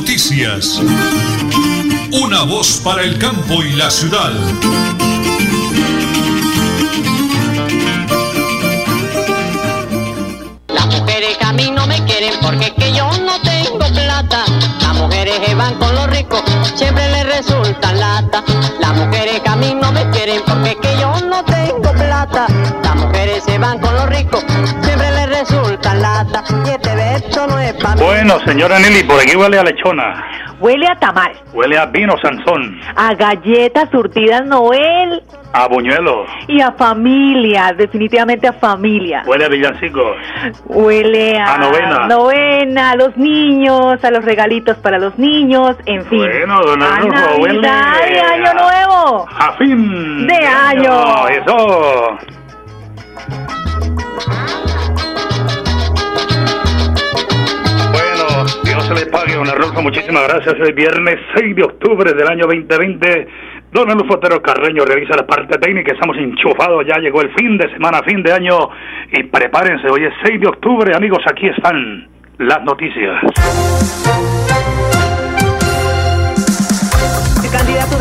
Noticias. Una voz para el campo y la ciudad. Las mujeres a mí no me quieren porque es que yo no tengo plata. Las mujeres que van con los ricos siempre les resulta lata. Las mujeres a mí no me quieren porque es que yo no tengo plata. Las mujeres se van con los ricos siempre Bueno, señora Nelly, por aquí huele a lechona. Huele a tamal, Huele a vino Sansón. a galletas surtidas Noel A buñuelo. y a familia, definitivamente a familia. Huele a villancicos. Huele a, A novena. novena, a los niños, a los regalitos para los niños, en fin. Bueno, don Arnulfo, huele Navidad a- Año Nuevo. A fin. De año. Eso. Se le pague, don Arnulfo. Muchísimas gracias. El viernes 6 de octubre del año 2020. Don Arnulfo Otero Carreño realiza la parte técnica. Estamos enchufados. Ya llegó el fin de semana, fin de año. Y prepárense. Hoy es 6 de octubre. Amigos, aquí están las noticias.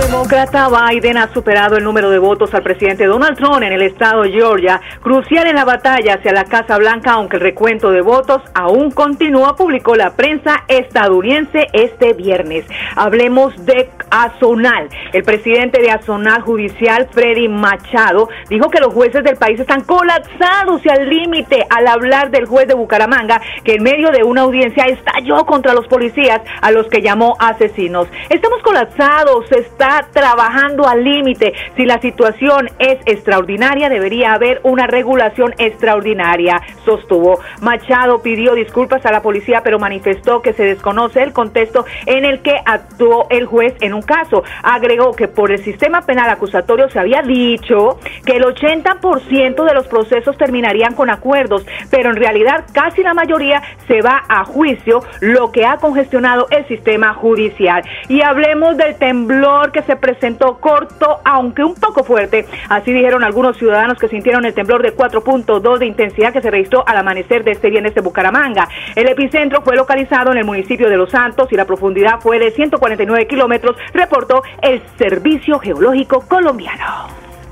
Demócrata Biden ha superado el número de votos al presidente Donald Trump en el estado de Georgia, crucial en la batalla hacia la Casa Blanca, aunque el recuento de votos aún continúa, publicó la prensa estadounidense este viernes. Hablemos de Azonal. El presidente de Azonal Judicial, Freddy Machado, dijo que los jueces del país están colapsados y al límite al hablar del juez de Bucaramanga, que en medio de una audiencia estalló contra los policías a los que llamó asesinos. Estamos colapsados, se está trabajando al límite. Si la situación es extraordinaria, debería haber una regulación extraordinaria, sostuvo. Machado pidió disculpas a la policía, pero manifestó que se desconoce el contexto en el que actuó el juez en un caso. Agregó que por el sistema penal acusatorio se había dicho que el 80% de los procesos terminarían con acuerdos, pero en realidad casi la mayoría se va a juicio, lo que ha congestionado el sistema judicial. Y hablemos del temblor que se presentó corto, aunque un poco fuerte. Así dijeron algunos ciudadanos que sintieron el temblor de 4.2 de intensidad que se registró al amanecer de este viernes de Bucaramanga. El epicentro fue localizado en el municipio de Los Santos y la profundidad fue de 149 kilómetros, reportó el Servicio Geológico Colombiano.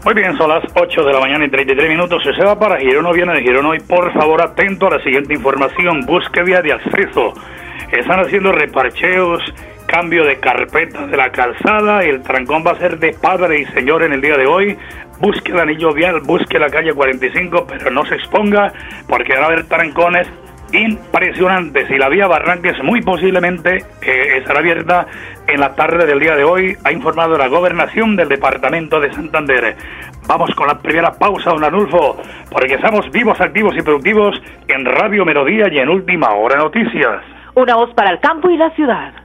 Muy bien, son las 8 de la mañana y 33 minutos. Se va para Girón viene de Girón hoy, por favor, atento a la siguiente información. Busque vía de acceso. Están haciendo reparcheos, cambio de carpeta de la calzada. El trancón va a ser de padre y señor en el día de hoy. Busque el anillo vial, busque la calle 45, pero no se exponga porque van a haber trancones impresionantes y la vía Barranques muy posiblemente eh, estará abierta en la tarde del día de hoy, ha informado la gobernación del departamento de Santander. Vamos con la primera pausa, don Anulfo, porque estamos vivos, activos y productivos en Radio Melodía y en Última Hora Noticias. Una voz para el campo y la ciudad.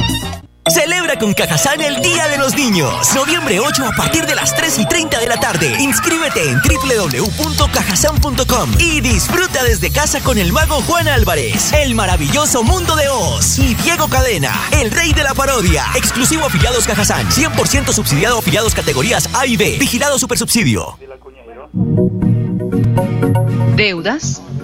Celebra con Cajazán el Día de los Niños. Noviembre 8 a partir de las 3 y 30 de la tarde. Inscríbete en www.cajazán.com y disfruta desde casa con el mago Juan Álvarez, el maravilloso mundo de Oz y Diego Cadena, el rey de la parodia. Exclusivo afiliados Cajazán. 100% subsidiado afiliados categorías A y B. Vigilado Supersubsidio. Deudas,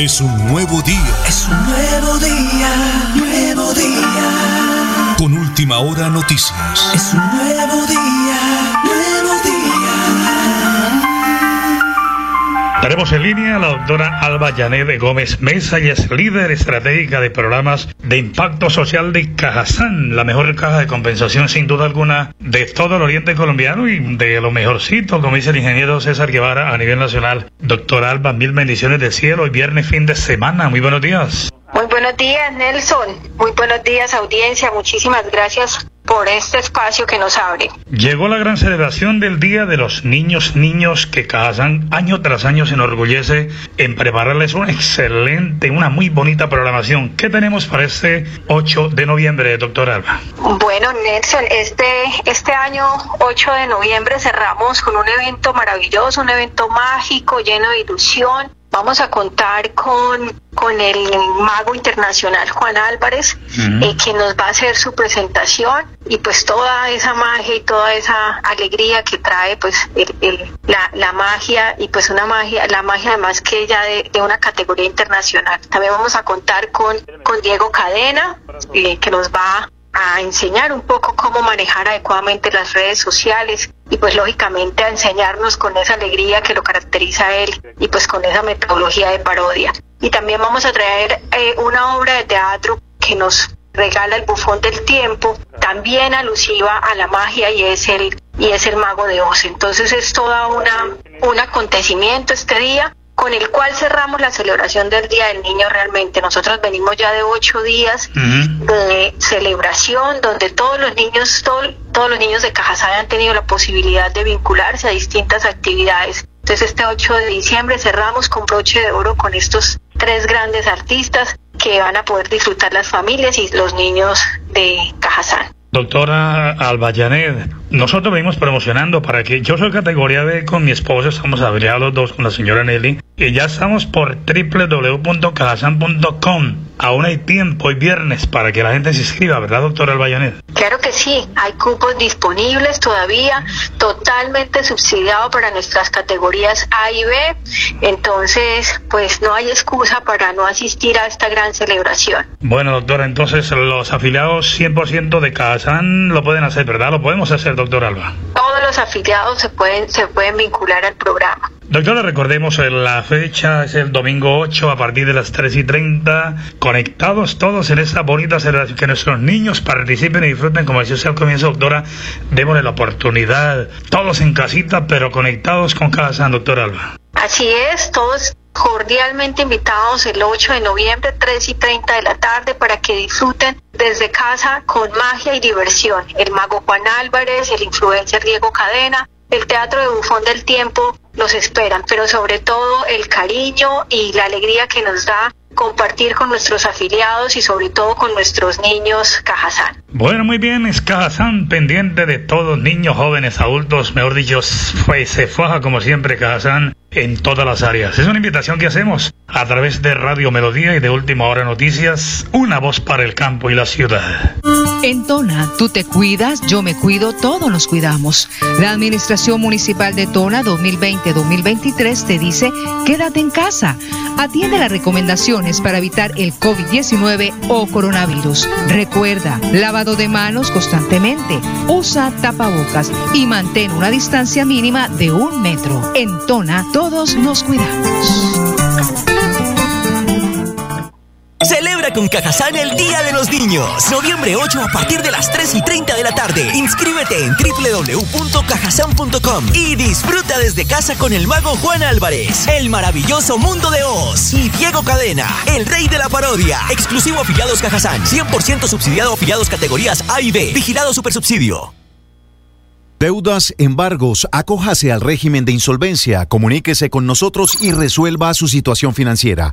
Es un nuevo día. Es un nuevo día, nuevo día. Con última hora noticias. Es un nuevo día, nuevo día. Tenemos en línea a la doctora Alba Yanet Gómez Mesa, y es líder estratégica de programas de impacto social de Cajazán, la mejor caja de compensación sin duda alguna de todo el oriente colombiano y de lo mejorcito, como dice el ingeniero César Guevara a nivel nacional. Doctora Alba, mil bendiciones del cielo, hoy viernes fin de semana, muy buenos días. Muy buenos días, Nelson. Muy buenos días, audiencia. Muchísimas gracias por este espacio que nos abre. Llegó la gran celebración del Día de los Niños, niños que casan año tras año se enorgullece en prepararles una excelente, una muy bonita programación. ¿Qué tenemos para este 8 de noviembre, doctor Alba? Bueno, Nelson, este, este año 8 de noviembre cerramos con un evento maravilloso, un evento mágico, lleno de ilusión, Vamos a contar con, con el mago internacional Juan Álvarez, eh, que nos va a hacer su presentación y pues toda esa magia y toda esa alegría que trae pues la, la, magia y pues una magia, la magia además que ya de, de una categoría internacional. También vamos a contar con, con Diego Cadena, eh, que nos va a enseñar un poco cómo manejar adecuadamente las redes sociales y pues lógicamente a enseñarnos con esa alegría que lo caracteriza a él y pues con esa metodología de parodia. Y también vamos a traer eh, una obra de teatro que nos regala el bufón del tiempo, también alusiva a la magia y es el y es el mago de Oz. Entonces es toda una un acontecimiento este día con el cual cerramos la celebración del Día del Niño realmente. Nosotros venimos ya de ocho días de celebración donde todos los niños, todos los niños de Cajazán han tenido la posibilidad de vincularse a distintas actividades. Entonces este 8 de diciembre cerramos con broche de oro con estos tres grandes artistas que van a poder disfrutar las familias y los niños de Cajazán. Doctora Albayanet, nosotros venimos promocionando para que yo soy categoría B con mi esposo, estamos abreados los dos con la señora Nelly, y ya estamos por www.cajasan.com. Aún hay tiempo, hoy viernes, para que la gente se inscriba, ¿verdad, doctora Albayanet? Claro que sí, hay cupos disponibles todavía, totalmente subsidiado para nuestras categorías A y B, entonces, pues no hay excusa para no asistir a esta gran celebración. Bueno, doctora, entonces los afiliados 100% de Cajasan lo pueden hacer, ¿verdad? Lo podemos hacer, doctor Alba. Todos los afiliados se pueden, se pueden vincular al programa. Doctora, recordemos eh, la fecha, es el domingo 8 a partir de las 3 y 30, conectados todos en esta bonita celebración, que nuestros niños participen y disfruten, como decía usted al comienzo, doctora, démosle la oportunidad, todos en casita, pero conectados con casa, doctor Alba. Así es, todos cordialmente invitados el 8 de noviembre, 3 y 30 de la tarde, para que disfruten desde casa con magia y diversión. El mago Juan Álvarez, el influencer Diego Cadena, el Teatro de Bufón del Tiempo los esperan, pero sobre todo el cariño y la alegría que nos da compartir con nuestros afiliados y sobre todo con nuestros niños Cajazán. Bueno, muy bien, es Cajazán pendiente de todos, niños, jóvenes, adultos, mejor dicho, fue, se faja como siempre Cajazán en todas las áreas. Es una invitación que hacemos a través de Radio Melodía y de Última Hora Noticias, una voz para el campo y la ciudad. En Tona, tú te cuidas, yo me cuido, todos nos cuidamos. La Administración Municipal de Tona 2020-2023 te dice, quédate en casa. Atiende las recomendaciones para evitar el COVID-19 o coronavirus. Recuerda, lavado de manos constantemente, usa tapabocas y mantén una distancia mínima de un metro. En Tona, todos nos cuidamos. Celebra con Cajazán el Día de los Niños. Noviembre 8 a partir de las 3 y 30 de la tarde. Inscríbete en www.cajazán.com y disfruta desde casa con el mago Juan Álvarez, el maravilloso mundo de Oz y Diego Cadena, el rey de la parodia. Exclusivo afiliados Cajazán. 100% subsidiado afiliados categorías A y B. Vigilado Supersubsidio. Deudas, embargos, acójase al régimen de insolvencia, comuníquese con nosotros y resuelva su situación financiera.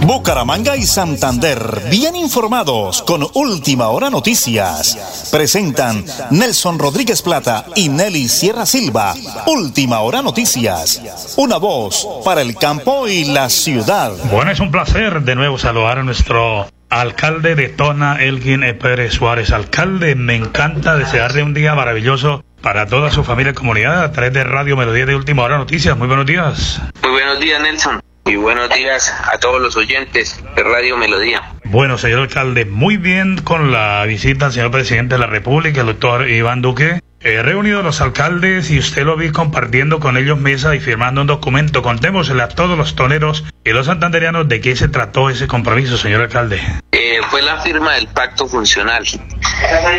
Bucaramanga y Santander, bien informados con Última Hora Noticias. Presentan Nelson Rodríguez Plata y Nelly Sierra Silva. Última Hora Noticias. Una voz para el campo y la ciudad. Bueno, es un placer de nuevo saludar a nuestro alcalde de Tona, Elgin E. Pérez Suárez. Alcalde, me encanta desearle un día maravilloso para toda su familia y comunidad a través de Radio Melodía de Última Hora Noticias. Muy buenos días. Muy buenos días, Nelson. Y buenos días a todos los oyentes de Radio Melodía. Bueno, señor alcalde, muy bien con la visita al señor presidente de la República, el doctor Iván Duque. He reunido a los alcaldes y usted lo vi compartiendo con ellos mesa y firmando un documento. Contémosle a todos los toneros y los santanderianos de qué se trató ese compromiso, señor alcalde. Eh, fue la firma del pacto funcional.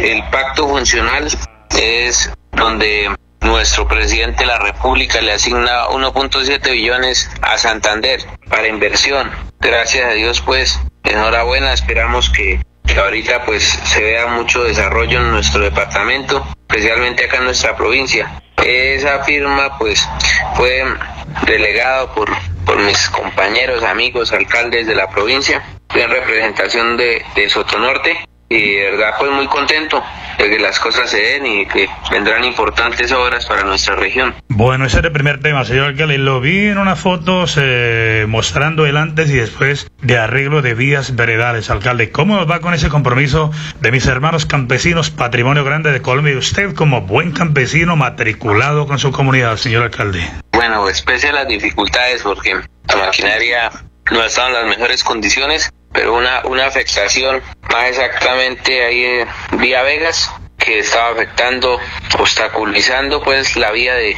El pacto funcional es donde nuestro presidente de la República le asigna 1.7 billones a Santander para inversión. Gracias a Dios, pues, enhorabuena, esperamos que, ahorita pues se vea mucho desarrollo en nuestro departamento, especialmente acá en nuestra provincia. Esa firma pues fue delegado por, por mis compañeros, amigos, alcaldes de la provincia, en representación de, de Sotonorte y de verdad pues muy contento de que las cosas se den y que vendrán importantes obras para nuestra región. Bueno, ese era el primer tema, señor alcalde. Lo vi en unas fotos eh, mostrando el antes y después de arreglo de vías veredales, alcalde. ¿Cómo nos va con ese compromiso de mis hermanos campesinos, patrimonio grande de Colombia, y usted como buen campesino matriculado con su comunidad, señor alcalde? Bueno, pese a las dificultades porque la maquinaria no está en las mejores condiciones, pero una, una afectación más exactamente ahí en Vía Vegas que estaba afectando, obstaculizando pues la vía de,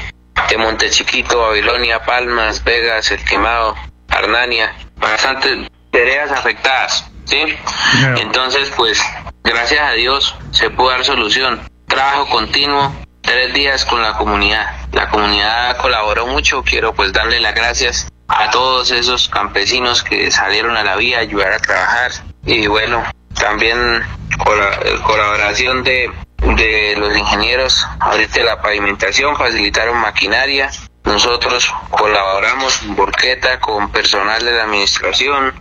de Montechiquito, Babilonia, Palmas, Vegas, El Quemado, Arnania, bastantes tareas afectadas, ¿sí? Entonces pues gracias a Dios se pudo dar solución, trabajo continuo, tres días con la comunidad, la comunidad colaboró mucho, quiero pues darle las gracias a todos esos campesinos que salieron a la vía a ayudar a trabajar. Y bueno también colaboración de, de los ingenieros. Ahorita la pavimentación facilitaron maquinaria. Nosotros colaboramos en Borqueta con personal de la administración.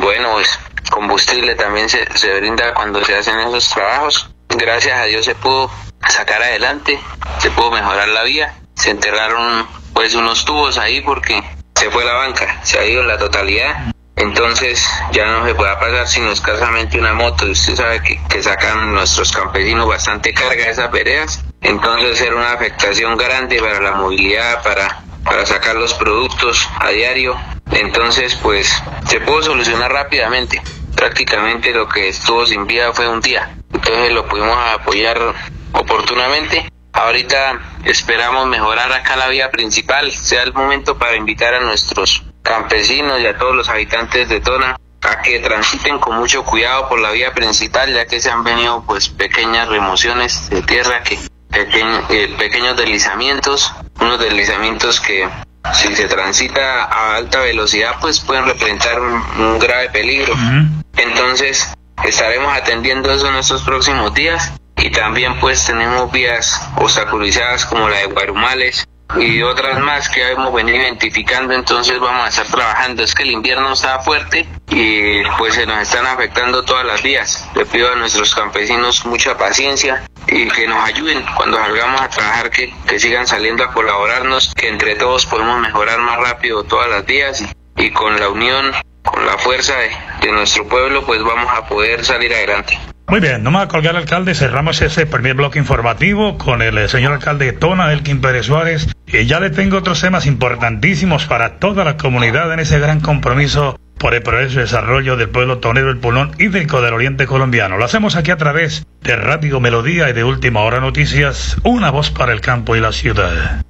Bueno pues combustible también se, se brinda cuando se hacen esos trabajos. Gracias a Dios se pudo sacar adelante se pudo mejorar la vía. Se enterraron pues unos tubos ahí porque se fue la banca, se ha ido la totalidad. Entonces ya no se puede pasar sino escasamente una moto. Usted sabe que, que sacan nuestros campesinos bastante carga de esas veredas. Entonces era una afectación grande para la movilidad, para, para sacar los productos a diario. Entonces pues se pudo solucionar rápidamente. Prácticamente lo que estuvo sin vida fue un día. Entonces lo pudimos apoyar oportunamente Ahorita esperamos mejorar acá la vía principal, sea el momento para invitar a nuestros campesinos y a todos los habitantes de Tona a que transiten con mucho cuidado por la vía principal, ya que se han venido pues pequeñas remociones de tierra, que eh, pequeños deslizamientos, unos deslizamientos que si se transita a alta velocidad pues pueden representar un, un grave peligro. Entonces estaremos atendiendo eso en estos próximos días y también pues tenemos vías obstaculizadas como la de Guarumales, y otras más que hemos venido identificando, entonces vamos a estar trabajando. Es que el invierno está fuerte y pues se nos están afectando todas las vías. Le pido a nuestros campesinos mucha paciencia y que nos ayuden cuando salgamos a trabajar, que, que sigan saliendo a colaborarnos, que entre todos podemos mejorar más rápido todas las vías y, con la unión, con la fuerza de, de nuestro pueblo, pues vamos a poder salir adelante. Muy bien, no me va a colgar alcalde, cerramos ese primer bloque informativo con el eh, señor alcalde de Tona, Elkin Pérez Suárez, y ya le tengo otros temas importantísimos para toda la comunidad en ese gran compromiso por el progreso y desarrollo del pueblo tonero, el pulmón hídrico del oriente colombiano. Lo hacemos aquí a través de Radio Melodía y de Última Hora Noticias, una voz para el campo y la ciudad.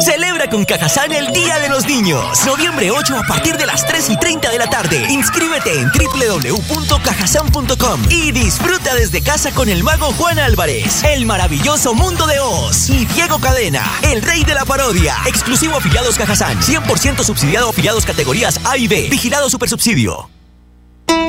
Celebra con Cajazán el Día de los Niños. Noviembre 8 a partir de las 3 y 30 de la tarde. Inscríbete en www.cajazán.com y disfruta desde casa con el mago Juan Álvarez, el maravilloso mundo de Oz y Diego Cadena, el rey de la parodia. Exclusivo afiliados Cajazán. 100% subsidiado afiliados categorías A y B. Vigilado Supersubsidio.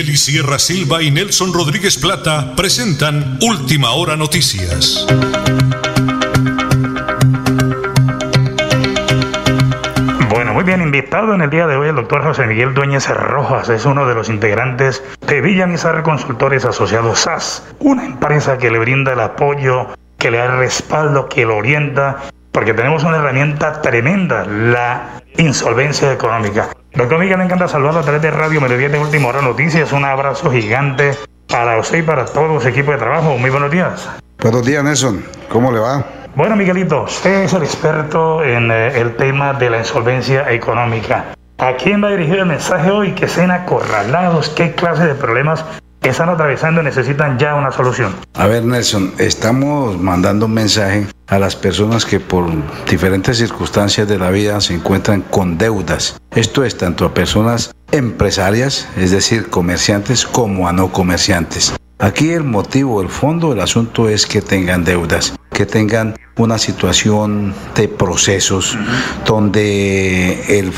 Nelly Sierra Silva y Nelson Rodríguez Plata presentan Última Hora Noticias. Bueno, muy bien invitado en el día de hoy el doctor José Miguel Dueñez Rojas, es uno de los integrantes de Villamizar Consultores Asociados SAS, una empresa que le brinda el apoyo, que le da el respaldo, que lo orienta, porque tenemos una herramienta tremenda, la insolvencia económica. Doctor Miguel, me encanta saludarlo a través de Radio Melodía de Última Hora Noticias. Un abrazo gigante para usted y para todo su equipo de trabajo. Muy buenos días. Buenos días, Nelson. ¿Cómo le va? Bueno, Miguelito, usted es el experto en eh, el tema de la insolvencia económica. ¿A quién va dirigido el mensaje hoy? Que sean acorralados, qué clase de problemas están atravesando y necesitan ya una solución. A ver, Nelson, estamos mandando un mensaje a las personas que por diferentes circunstancias de la vida se encuentran con deudas. Esto es tanto a personas empresarias, es decir, comerciantes, como a no comerciantes. Aquí el motivo, el fondo del asunto es que tengan deudas, que tengan una situación de procesos donde el,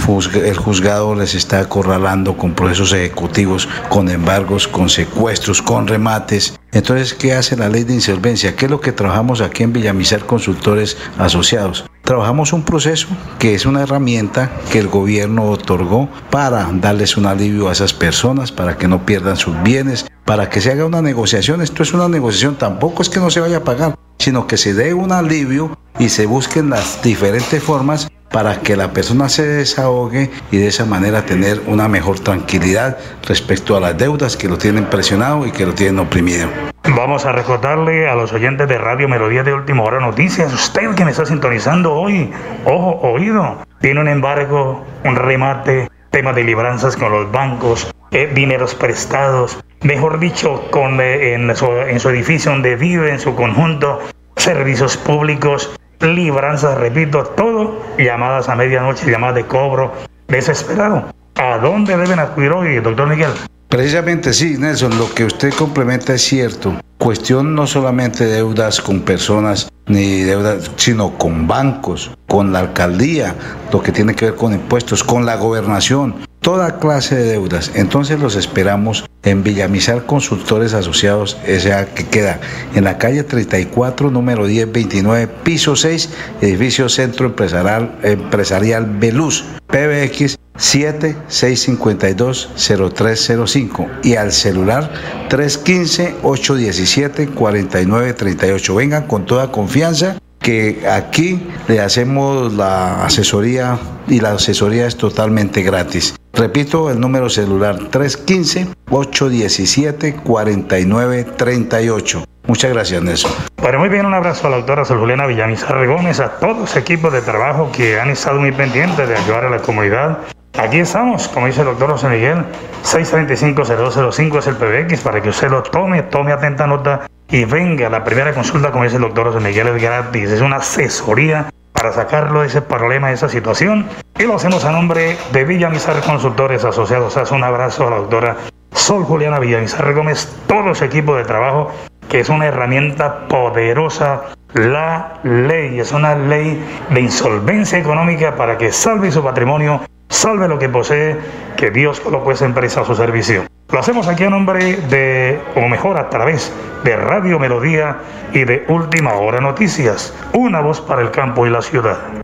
el juzgado les está acorralando con procesos ejecutivos, con embargos, con secuestros, con remates. Entonces, ¿qué hace la ley de insolvencia? ¿Qué es lo que trabajamos aquí en Villamizar Consultores Asociados? Trabajamos un proceso que es una herramienta que el gobierno otorgó para darles un alivio a esas personas, para que no pierdan sus bienes, para que se haga una negociación. Esto es una negociación, tampoco es que no se vaya a pagar, sino que se dé un alivio y se busquen las diferentes formas para que la persona se desahogue y de esa manera tener una mejor tranquilidad respecto a las deudas que lo tienen presionado y que lo tienen oprimido. Vamos a recordarle a los oyentes de Radio Melodía de Última Hora Noticias, usted que me está sintonizando hoy, ojo, oído, tiene un embargo, un remate, temas de libranzas con los bancos, eh, dineros prestados, mejor dicho, con, eh, en, su, en su edificio donde vive, en su conjunto, servicios públicos, libranzas, repito, todo, llamadas a medianoche, llamadas de cobro, desesperado. ¿A dónde deben acudir hoy, doctor Miguel? Precisamente sí, Nelson, lo que usted complementa es cierto. Cuestión no solamente deudas con personas ni deudas, sino con bancos, con la alcaldía, lo que tiene que ver con impuestos, con la gobernación, toda clase de deudas. Entonces los esperamos en Villamizar Consultores Asociados S.A. que queda en la calle 34, número 1029, piso 6, edificio Centro Empresarial, Empresarial Beluz, PBX 7652-0305 y al celular 315-817-4938. Vengan con toda confianza que aquí le hacemos la asesoría y la asesoría es totalmente gratis. Repito el número celular 315-817-4938. Muchas gracias, Nelson. Bueno, muy bien, un abrazo a la doctora Sol Juliana Villamizar a todos los equipos de trabajo que han estado muy pendientes de ayudar a la comunidad Aquí estamos, como dice el doctor José Miguel, 635-0205 es el PBX para que usted lo tome, tome atenta nota y venga. La primera consulta, como dice el doctor José Miguel, es gratis, es una asesoría para sacarlo de ese problema, de esa situación. Y lo hacemos a nombre de Villamizar Consultores Asociados. Hace un abrazo a la doctora Sol Juliana Villamizar Gómez, todo su equipo de trabajo, que es una herramienta poderosa. La ley es una ley de insolvencia económica para que salve su patrimonio salve lo que posee, que Dios colocó esa empresa a su servicio. Lo hacemos aquí a nombre de, o mejor a través de Radio Melodía y de Última Hora Noticias, una voz para el campo y la ciudad.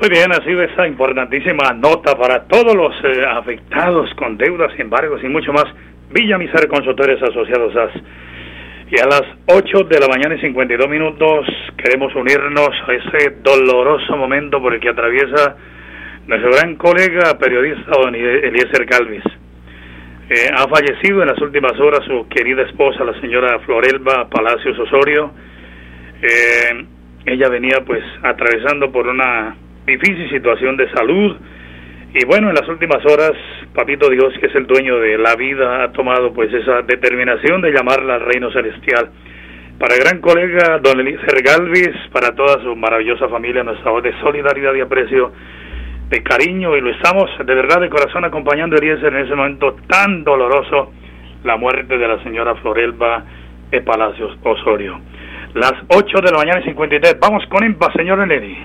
Muy bien, ha sido esa importantísima nota para todos los eh, afectados con deudas, embargos y mucho más. Villa Miser Consultores Asociados AS. Y a las 8 de la mañana y 52 minutos queremos unirnos a ese doloroso momento por el que atraviesa nuestro gran colega periodista don Eliezer Calvis. Eh, ha fallecido en las últimas horas su querida esposa, la señora Florelba Palacios Osorio. Eh, ella venía pues atravesando por una difícil situación de salud y bueno, en las últimas horas, Papito Dios, que es el dueño de la vida, ha tomado pues esa determinación de llamarla al reino celestial. Para el gran colega don Eliezer Galvis, para toda su maravillosa familia, nuestra voz de solidaridad y aprecio de cariño y lo estamos de verdad de corazón acompañando a Eliezer en ese momento tan doloroso, la muerte de la señora Florelba Palacios Osorio. Las 8 de la mañana y 53. Vamos con IMPA, señor Eleni.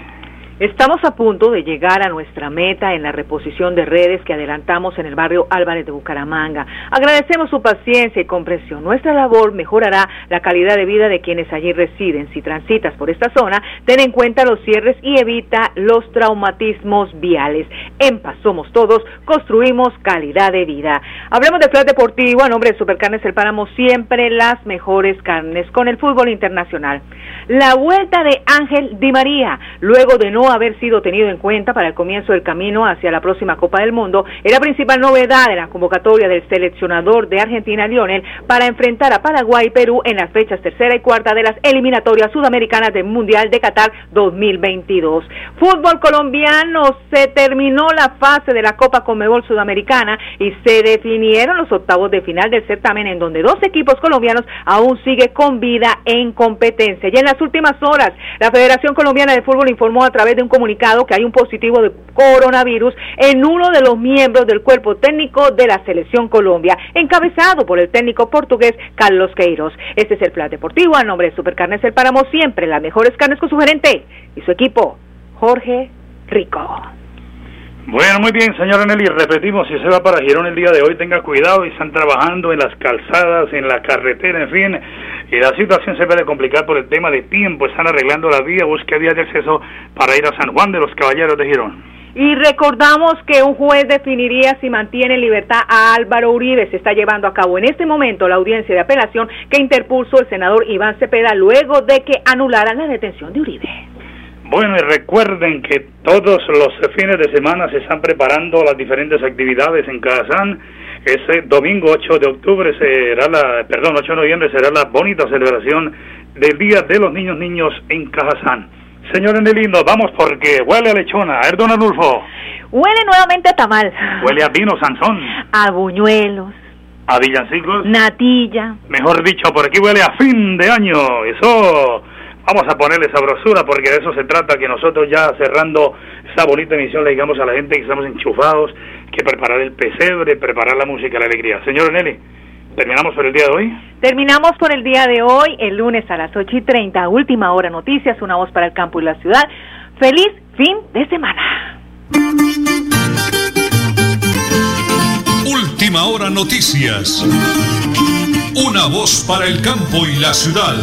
Estamos a punto de llegar a nuestra meta en la reposición de redes que adelantamos en el barrio Álvarez de Bucaramanga. Agradecemos su paciencia y comprensión. Nuestra labor mejorará la calidad de vida de quienes allí residen. Si transitas por esta zona, ten en cuenta los cierres y evita los traumatismos viales. En Paz somos todos, construimos calidad de vida. Hablemos de Flat Deportivo a nombre de Supercarnes El Páramo, siempre las mejores carnes con el fútbol internacional. La vuelta de Ángel Di María, luego de no haber sido tenido en cuenta para el comienzo del camino hacia la próxima Copa del Mundo, es la principal novedad de la convocatoria del seleccionador de Argentina, Lionel, para enfrentar a Paraguay y Perú en las fechas tercera y cuarta de las eliminatorias sudamericanas del Mundial de Qatar 2022. Fútbol colombiano, se terminó la fase de la Copa Conmebol Sudamericana y se definieron los octavos de final del certamen en donde dos equipos colombianos aún sigue con vida en competencia. Y en las últimas horas, la Federación Colombiana de Fútbol informó a través de un comunicado que hay un positivo de coronavirus en uno de los miembros del cuerpo técnico de la Selección Colombia, encabezado por el técnico portugués Carlos Queiroz. Este es el plan deportivo a nombre de Supercarnes El Páramo, siempre las mejores carnes con su gerente y su equipo, Jorge Rico. Bueno, muy bien, señora Nelly. Repetimos, si se va para Girón el día de hoy, tenga cuidado y están trabajando en las calzadas, en la carretera, en fin. La situación se puede complicar por el tema de tiempo. Están arreglando la vía, busque vías de acceso para ir a San Juan de los Caballeros de Girón. Y recordamos que un juez definiría si mantiene en libertad a Álvaro Uribe. Se está llevando a cabo en este momento la audiencia de apelación que interpuso el senador Iván Cepeda luego de que anularan la detención de Uribe. Bueno, y recuerden que todos los fines de semana se están preparando las diferentes actividades en Cazán Ese domingo 8 de octubre será la, perdón, 8 de noviembre será la bonita celebración del Día de los Niños Niños en Cajazán. Señores lindo, vamos porque huele a lechona. A ver, don Anulfo. Huele nuevamente a tamal. Huele a vino Sansón. A buñuelos. A villancicos. Natilla. Mejor dicho, por aquí huele a fin de año. Eso vamos a ponerle sabrosura porque de eso se trata, que nosotros ya cerrando esa bonita emisión le digamos a la gente que estamos enchufados, que preparar el pesebre, preparar la música, la alegría. Señor Nelly, ¿terminamos por el día de hoy? Terminamos por el día de hoy, el lunes a las 8 y 30, última hora noticias, una voz para el campo y la ciudad. Feliz fin de semana. Última hora noticias. Una voz para el campo y la ciudad.